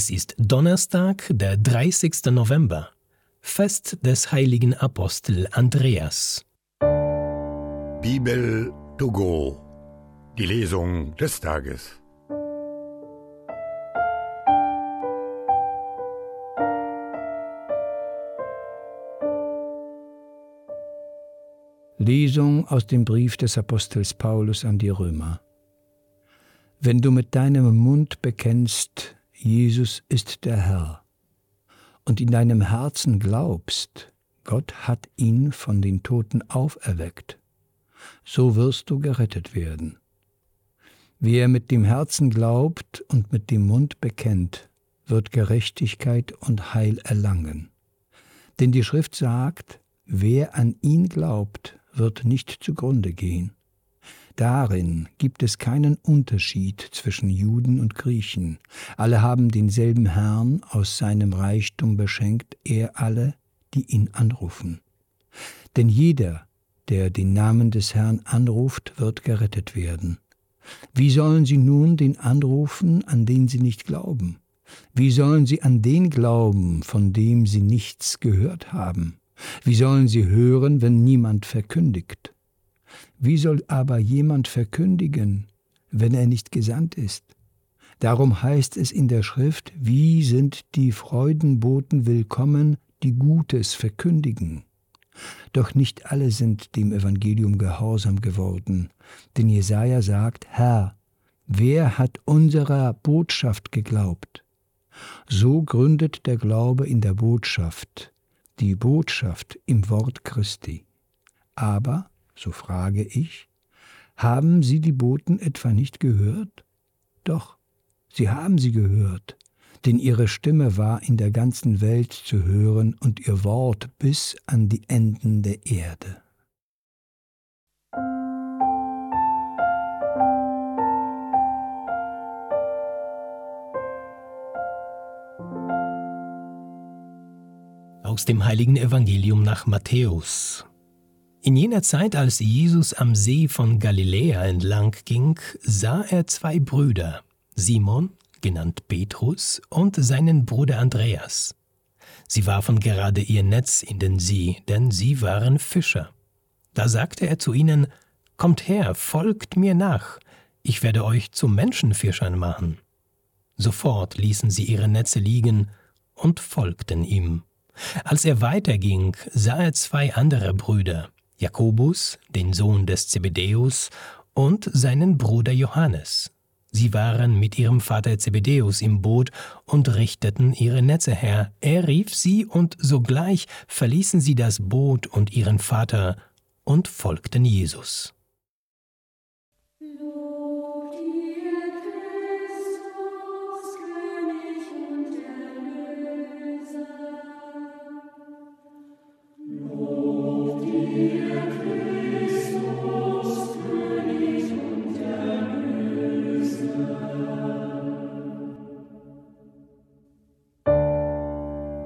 Es ist Donnerstag, der 30. November, Fest des heiligen Apostel Andreas. Bibel to go. Die Lesung des Tages. Lesung aus dem Brief des Apostels Paulus an die Römer. Wenn du mit deinem Mund bekennst, Jesus ist der Herr, und in deinem Herzen glaubst, Gott hat ihn von den Toten auferweckt, so wirst du gerettet werden. Wer mit dem Herzen glaubt und mit dem Mund bekennt, wird Gerechtigkeit und Heil erlangen. Denn die Schrift sagt, wer an ihn glaubt, wird nicht zugrunde gehen. Darin gibt es keinen Unterschied zwischen Juden und Griechen. Alle haben denselben Herrn, aus seinem Reichtum beschenkt er alle, die ihn anrufen. Denn jeder, der den Namen des Herrn anruft, wird gerettet werden. Wie sollen sie nun den anrufen, an den sie nicht glauben? Wie sollen sie an den glauben, von dem sie nichts gehört haben? Wie sollen sie hören, wenn niemand verkündigt? Wie soll aber jemand verkündigen, wenn er nicht gesandt ist? Darum heißt es in der Schrift, wie sind die Freudenboten willkommen, die Gutes verkündigen. Doch nicht alle sind dem Evangelium gehorsam geworden, denn Jesaja sagt: Herr, wer hat unserer Botschaft geglaubt? So gründet der Glaube in der Botschaft, die Botschaft im Wort Christi. Aber, so frage ich, haben Sie die Boten etwa nicht gehört? Doch, sie haben sie gehört, denn ihre Stimme war in der ganzen Welt zu hören und ihr Wort bis an die Enden der Erde. Aus dem heiligen Evangelium nach Matthäus. In jener Zeit, als Jesus am See von Galiläa entlang ging, sah er zwei Brüder, Simon, genannt Petrus, und seinen Bruder Andreas. Sie warfen gerade ihr Netz in den See, denn sie waren Fischer. Da sagte er zu ihnen, Kommt her, folgt mir nach, ich werde euch zu Menschenfischern machen. Sofort ließen sie ihre Netze liegen und folgten ihm. Als er weiterging, sah er zwei andere Brüder, Jakobus, den Sohn des Zebedäus, und seinen Bruder Johannes. Sie waren mit ihrem Vater Zebedäus im Boot und richteten ihre Netze her. Er rief sie, und sogleich verließen sie das Boot und ihren Vater und folgten Jesus.